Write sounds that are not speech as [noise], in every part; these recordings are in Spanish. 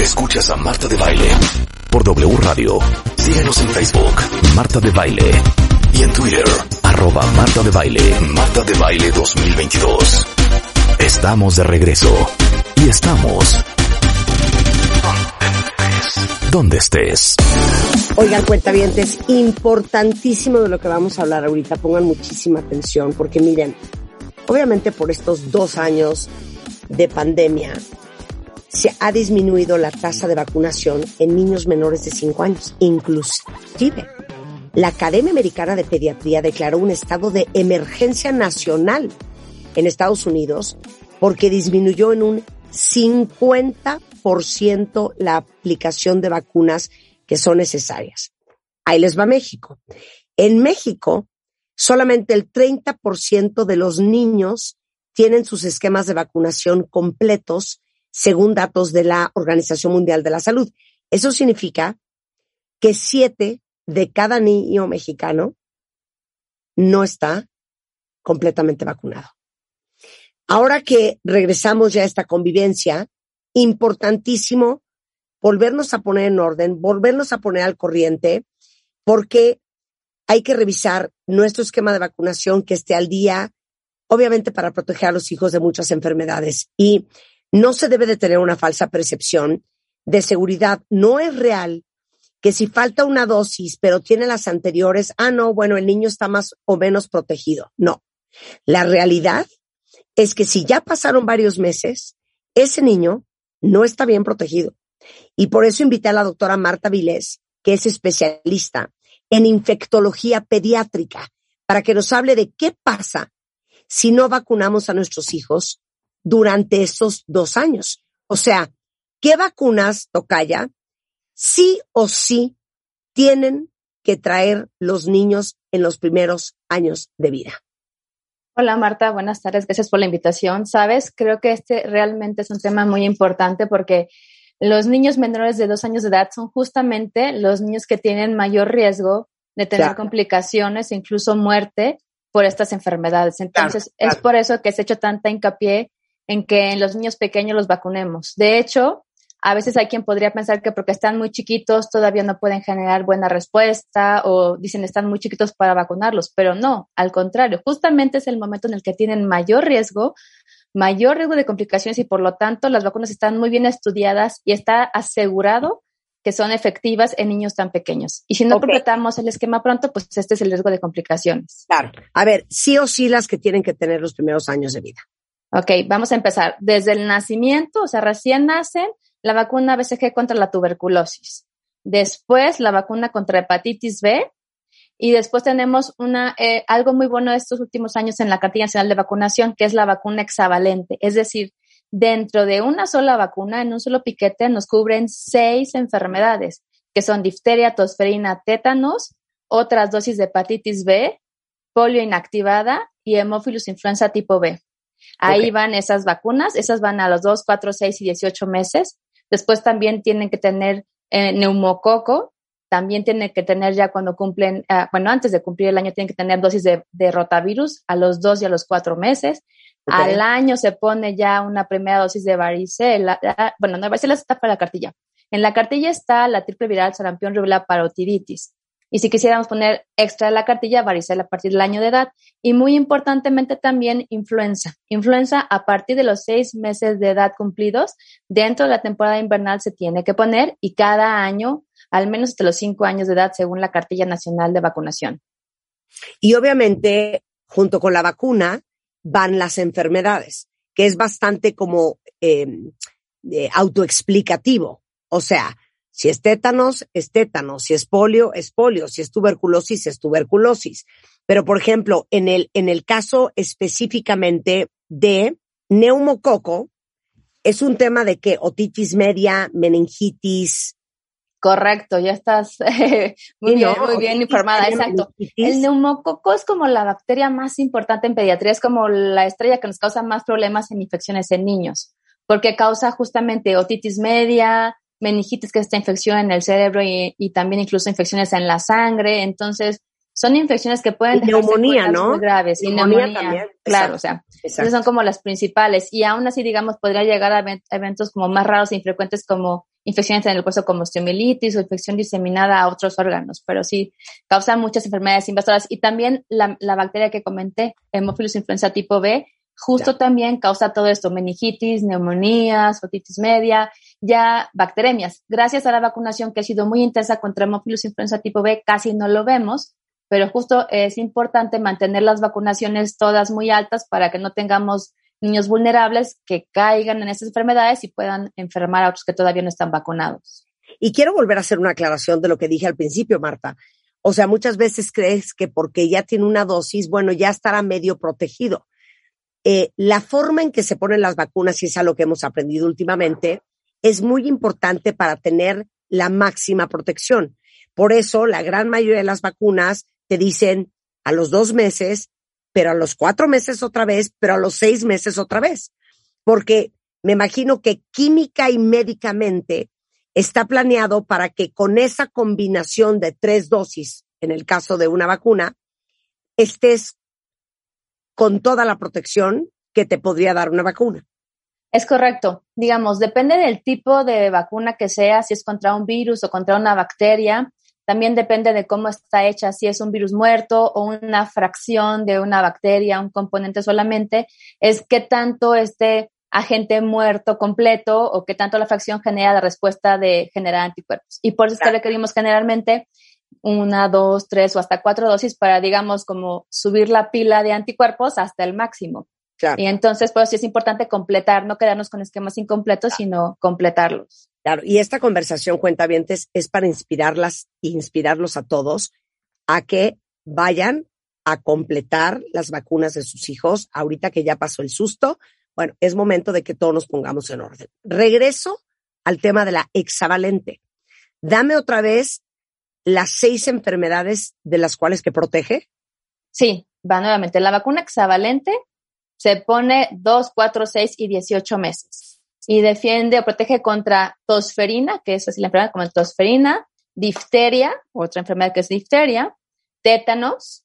Escuchas a Marta de Baile por W Radio. Síguenos en Facebook, Marta de Baile. Y en Twitter, arroba Marta de Baile, Marta de Baile 2022. Estamos de regreso. Y estamos... Donde estés. Oigan, cuentavientes, importantísimo de lo que vamos a hablar ahorita. Pongan muchísima atención porque miren, obviamente por estos dos años de pandemia, se ha disminuido la tasa de vacunación en niños menores de 5 años. Inclusive, la Academia Americana de Pediatría declaró un estado de emergencia nacional en Estados Unidos porque disminuyó en un 50% la aplicación de vacunas que son necesarias. Ahí les va México. En México, solamente el 30% de los niños tienen sus esquemas de vacunación completos según datos de la Organización Mundial de la Salud. Eso significa que siete de cada niño mexicano no está completamente vacunado. Ahora que regresamos ya a esta convivencia, importantísimo volvernos a poner en orden, volvernos a poner al corriente, porque hay que revisar nuestro esquema de vacunación que esté al día, obviamente para proteger a los hijos de muchas enfermedades. Y no se debe de tener una falsa percepción de seguridad. No es real que si falta una dosis, pero tiene las anteriores, ah, no, bueno, el niño está más o menos protegido. No. La realidad es que si ya pasaron varios meses, ese niño no está bien protegido. Y por eso invité a la doctora Marta Vilés, que es especialista en infectología pediátrica, para que nos hable de qué pasa si no vacunamos a nuestros hijos durante esos dos años. O sea, ¿qué vacunas, Tocaya, sí o sí tienen que traer los niños en los primeros años de vida? Hola Marta, buenas tardes, gracias por la invitación. Sabes, creo que este realmente es un tema muy importante porque los niños menores de dos años de edad son justamente los niños que tienen mayor riesgo de tener complicaciones, incluso muerte por estas enfermedades. Entonces, es por eso que se ha hecho tanta hincapié en que en los niños pequeños los vacunemos. De hecho, a veces hay quien podría pensar que porque están muy chiquitos todavía no pueden generar buena respuesta o dicen están muy chiquitos para vacunarlos, pero no, al contrario, justamente es el momento en el que tienen mayor riesgo, mayor riesgo de complicaciones y por lo tanto las vacunas están muy bien estudiadas y está asegurado que son efectivas en niños tan pequeños. Y si no completamos el esquema pronto, pues este es el riesgo de complicaciones. Claro. A ver, sí o sí las que tienen que tener los primeros años de vida. Ok, vamos a empezar. Desde el nacimiento, o sea, recién nacen, la vacuna BCG contra la tuberculosis. Después, la vacuna contra hepatitis B. Y después tenemos una, eh, algo muy bueno de estos últimos años en la Cartilla Nacional de Vacunación, que es la vacuna hexavalente. Es decir, dentro de una sola vacuna, en un solo piquete, nos cubren seis enfermedades, que son difteria, tosferina, tétanos, otras dosis de hepatitis B, polio inactivada y hemófilus influenza tipo B. Ahí van esas vacunas, esas van a los 2, 4, 6 y 18 meses. Después también tienen que tener eh, neumococo, también tienen que tener ya cuando cumplen, ah, bueno, antes de cumplir el año tienen que tener dosis de, rotavirus a los 2 y a los 4 meses. Al año se pone ya una primera dosis de varicela. Ah, bueno, no, varicela está para la cartilla. En la cartilla está la triple viral, sarampión, rubella, parotiditis. Y si quisiéramos poner extra de la cartilla, varicela a partir del año de edad. Y muy importantemente también influenza. Influenza a partir de los seis meses de edad cumplidos, dentro de la temporada invernal se tiene que poner y cada año, al menos hasta los cinco años de edad, según la cartilla nacional de vacunación. Y obviamente, junto con la vacuna, van las enfermedades, que es bastante como eh, eh, autoexplicativo. O sea, si es tétanos, es tétanos. Si es polio, es polio. Si es tuberculosis, es tuberculosis. Pero, por ejemplo, en el, en el caso específicamente de neumococo, es un tema de que otitis media, meningitis. Correcto, ya estás [laughs] muy, bien, muy bien informada, exacto. El neumococo es como la bacteria más importante en pediatría, es como la estrella que nos causa más problemas en infecciones en niños, porque causa justamente otitis media, meningitis, que es esta infección en el cerebro y, y también incluso infecciones en la sangre. Entonces, son infecciones que pueden tener neumonía, ¿no? muy graves. Neumonía, y neumonía también. Claro, o sea, esas son como las principales. Y aún así, digamos, podría llegar a eventos como más raros e infrecuentes como infecciones en el hueso como osteomielitis o infección diseminada a otros órganos, pero sí causan muchas enfermedades invasoras. Y también la, la bacteria que comenté, Hemophilus influenza tipo B, justo también causa todo esto, meningitis, neumonías, otitis media, ya bacteremias. Gracias a la vacunación que ha sido muy intensa contra Hemophilus influenza tipo B, casi no lo vemos, pero justo es importante mantener las vacunaciones todas muy altas para que no tengamos niños vulnerables que caigan en esas enfermedades y puedan enfermar a otros que todavía no están vacunados. Y quiero volver a hacer una aclaración de lo que dije al principio, Marta. O sea, muchas veces crees que porque ya tiene una dosis, bueno, ya estará medio protegido. Eh, la forma en que se ponen las vacunas, y es algo que hemos aprendido últimamente, es muy importante para tener la máxima protección. Por eso, la gran mayoría de las vacunas te dicen a los dos meses, pero a los cuatro meses otra vez, pero a los seis meses otra vez. Porque me imagino que química y médicamente está planeado para que con esa combinación de tres dosis, en el caso de una vacuna, estés con toda la protección que te podría dar una vacuna. Es correcto. Digamos, depende del tipo de vacuna que sea, si es contra un virus o contra una bacteria. También depende de cómo está hecha, si es un virus muerto o una fracción de una bacteria, un componente solamente, es qué tanto este agente muerto completo o qué tanto la fracción genera la respuesta de generar anticuerpos. Y por eso claro. requerimos generalmente una, dos, tres o hasta cuatro dosis para, digamos, como subir la pila de anticuerpos hasta el máximo. Claro. Y entonces, pues sí es importante completar, no quedarnos con esquemas incompletos, claro. sino completarlos. Claro, y esta conversación, cuentavientes, es para inspirarlas e inspirarlos a todos a que vayan a completar las vacunas de sus hijos. Ahorita que ya pasó el susto, bueno, es momento de que todos nos pongamos en orden. Regreso al tema de la hexavalente. Dame otra vez las seis enfermedades de las cuales que protege. Sí, va nuevamente. La vacuna hexavalente se pone 2, 4, 6 y 18 meses y defiende o protege contra tosferina, que es así la enfermedad como tosferina, difteria, otra enfermedad que es difteria, tétanos,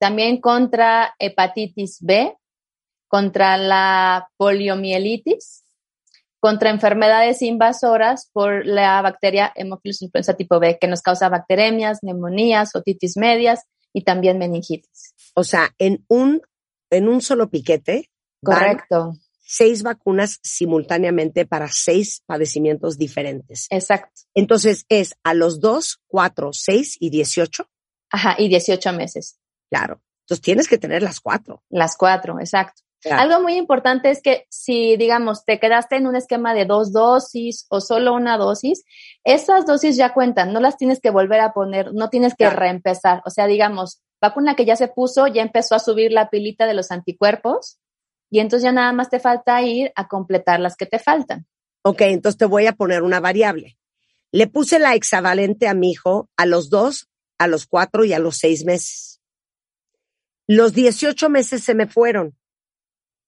también contra hepatitis B, contra la poliomielitis, contra enfermedades invasoras por la bacteria Hemophilus influenza tipo B, que nos causa bacteremias, neumonías, otitis medias y también meningitis. O sea, en un, en un solo piquete. Correcto seis vacunas simultáneamente para seis padecimientos diferentes. Exacto. Entonces es a los dos, cuatro, seis y dieciocho. Ajá, y dieciocho meses. Claro. Entonces tienes que tener las cuatro. Las cuatro, exacto. Claro. Algo muy importante es que si, digamos, te quedaste en un esquema de dos dosis o solo una dosis, esas dosis ya cuentan, no las tienes que volver a poner, no tienes que claro. reempezar. O sea, digamos, vacuna que ya se puso, ya empezó a subir la pilita de los anticuerpos, y entonces ya nada más te falta ir a completar las que te faltan. Ok, entonces te voy a poner una variable. Le puse la hexavalente a mi hijo a los dos, a los cuatro y a los seis meses. Los 18 meses se me fueron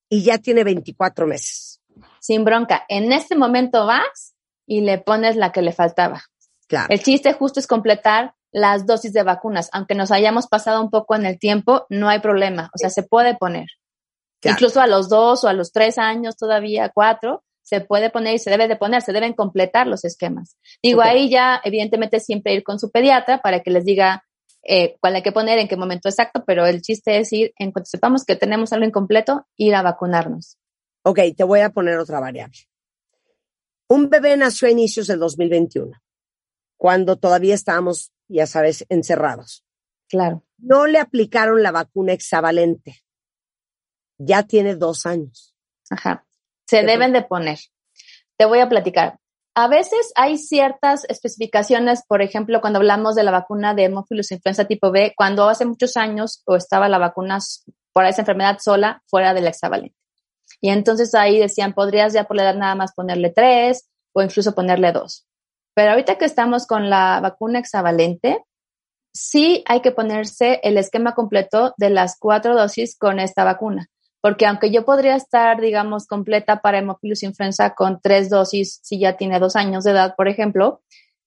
y ya tiene 24 meses. Sin bronca. En este momento vas y le pones la que le faltaba. Claro. El chiste justo es completar las dosis de vacunas. Aunque nos hayamos pasado un poco en el tiempo, no hay problema. O sea, se puede poner. Claro. Incluso a los dos o a los tres años todavía, cuatro, se puede poner y se debe de poner, se deben completar los esquemas. Digo, okay. ahí ya evidentemente siempre ir con su pediatra para que les diga eh, cuál hay que poner, en qué momento exacto, pero el chiste es ir, en cuanto sepamos que tenemos algo incompleto, ir a vacunarnos. Ok, te voy a poner otra variable. Un bebé nació a inicios del 2021, cuando todavía estábamos, ya sabes, encerrados. Claro. No le aplicaron la vacuna hexavalente ya tiene dos años. Ajá. Se deben de poner. Te voy a platicar. A veces hay ciertas especificaciones, por ejemplo, cuando hablamos de la vacuna de hemófilos influenza tipo B, cuando hace muchos años o estaba la vacuna por esa enfermedad sola fuera del hexavalente. Y entonces ahí decían, podrías ya por la edad nada más ponerle tres o incluso ponerle dos. Pero ahorita que estamos con la vacuna hexavalente, sí hay que ponerse el esquema completo de las cuatro dosis con esta vacuna. Porque aunque yo podría estar, digamos, completa para hemofilus influenza con tres dosis, si ya tiene dos años de edad, por ejemplo,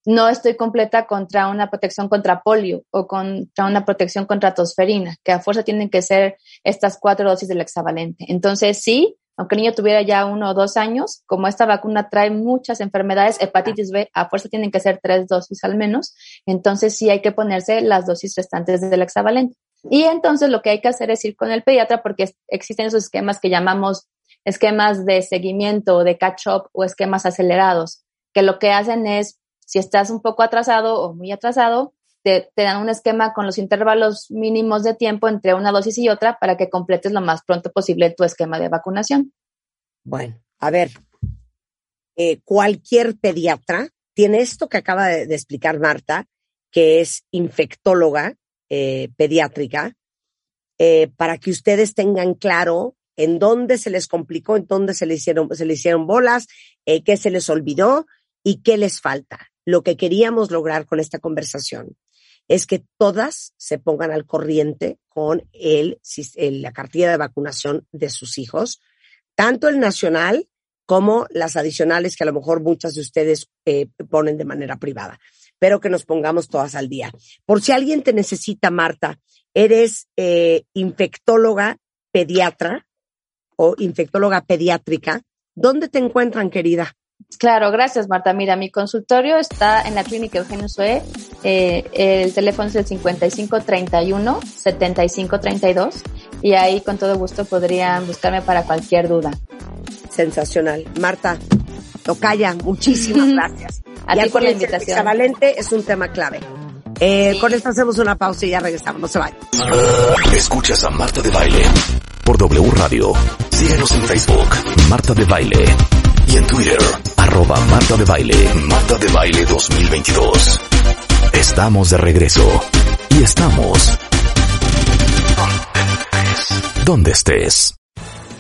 no estoy completa contra una protección contra polio o contra una protección contra tosferina, que a fuerza tienen que ser estas cuatro dosis del hexavalente. Entonces, sí, aunque el niño tuviera ya uno o dos años, como esta vacuna trae muchas enfermedades, hepatitis B, a fuerza tienen que ser tres dosis al menos, entonces sí hay que ponerse las dosis restantes del hexavalente. Y entonces lo que hay que hacer es ir con el pediatra porque existen esos esquemas que llamamos esquemas de seguimiento, de catch-up o esquemas acelerados, que lo que hacen es, si estás un poco atrasado o muy atrasado, te, te, dan un esquema con los intervalos mínimos de tiempo entre una dosis y otra para que completes lo más pronto posible tu esquema de vacunación. Bueno, a ver, eh, cualquier pediatra tiene esto que acaba de, de explicar Marta, que es infectóloga eh, pediátrica, eh, para que ustedes tengan claro en dónde se les complicó, en dónde se le hicieron, se le hicieron bolas, eh, qué se les olvidó y qué les falta. Lo que queríamos lograr con esta conversación es que todas se pongan al corriente con el, la cartilla de vacunación de sus hijos, tanto el nacional como las adicionales que a lo mejor muchas de ustedes ponen de manera privada. Pero que nos pongamos todas al día. Por si alguien te necesita, Marta, eres eh, infectóloga pediatra o infectóloga pediátrica. ¿Dónde te encuentran, querida? Claro, gracias Marta. Mira, mi consultorio está en la clínica Eugenio Sue. Eh, el teléfono es el 5531 7532 y ahí con todo gusto podrían buscarme para cualquier duda. Sensacional. Marta, Tocaya, muchísimas gracias. A ti por la invitación. Valente es un tema clave. Eh, Con esto hacemos una pausa y ya regresamos. No se vayan. Escuchas a Marta de Baile por W Radio. Síguenos en Facebook, Marta de Baile. Y en Twitter, arroba Marta de Baile, Marta de Baile 2022. Estamos de regreso. Y estamos... Donde estés.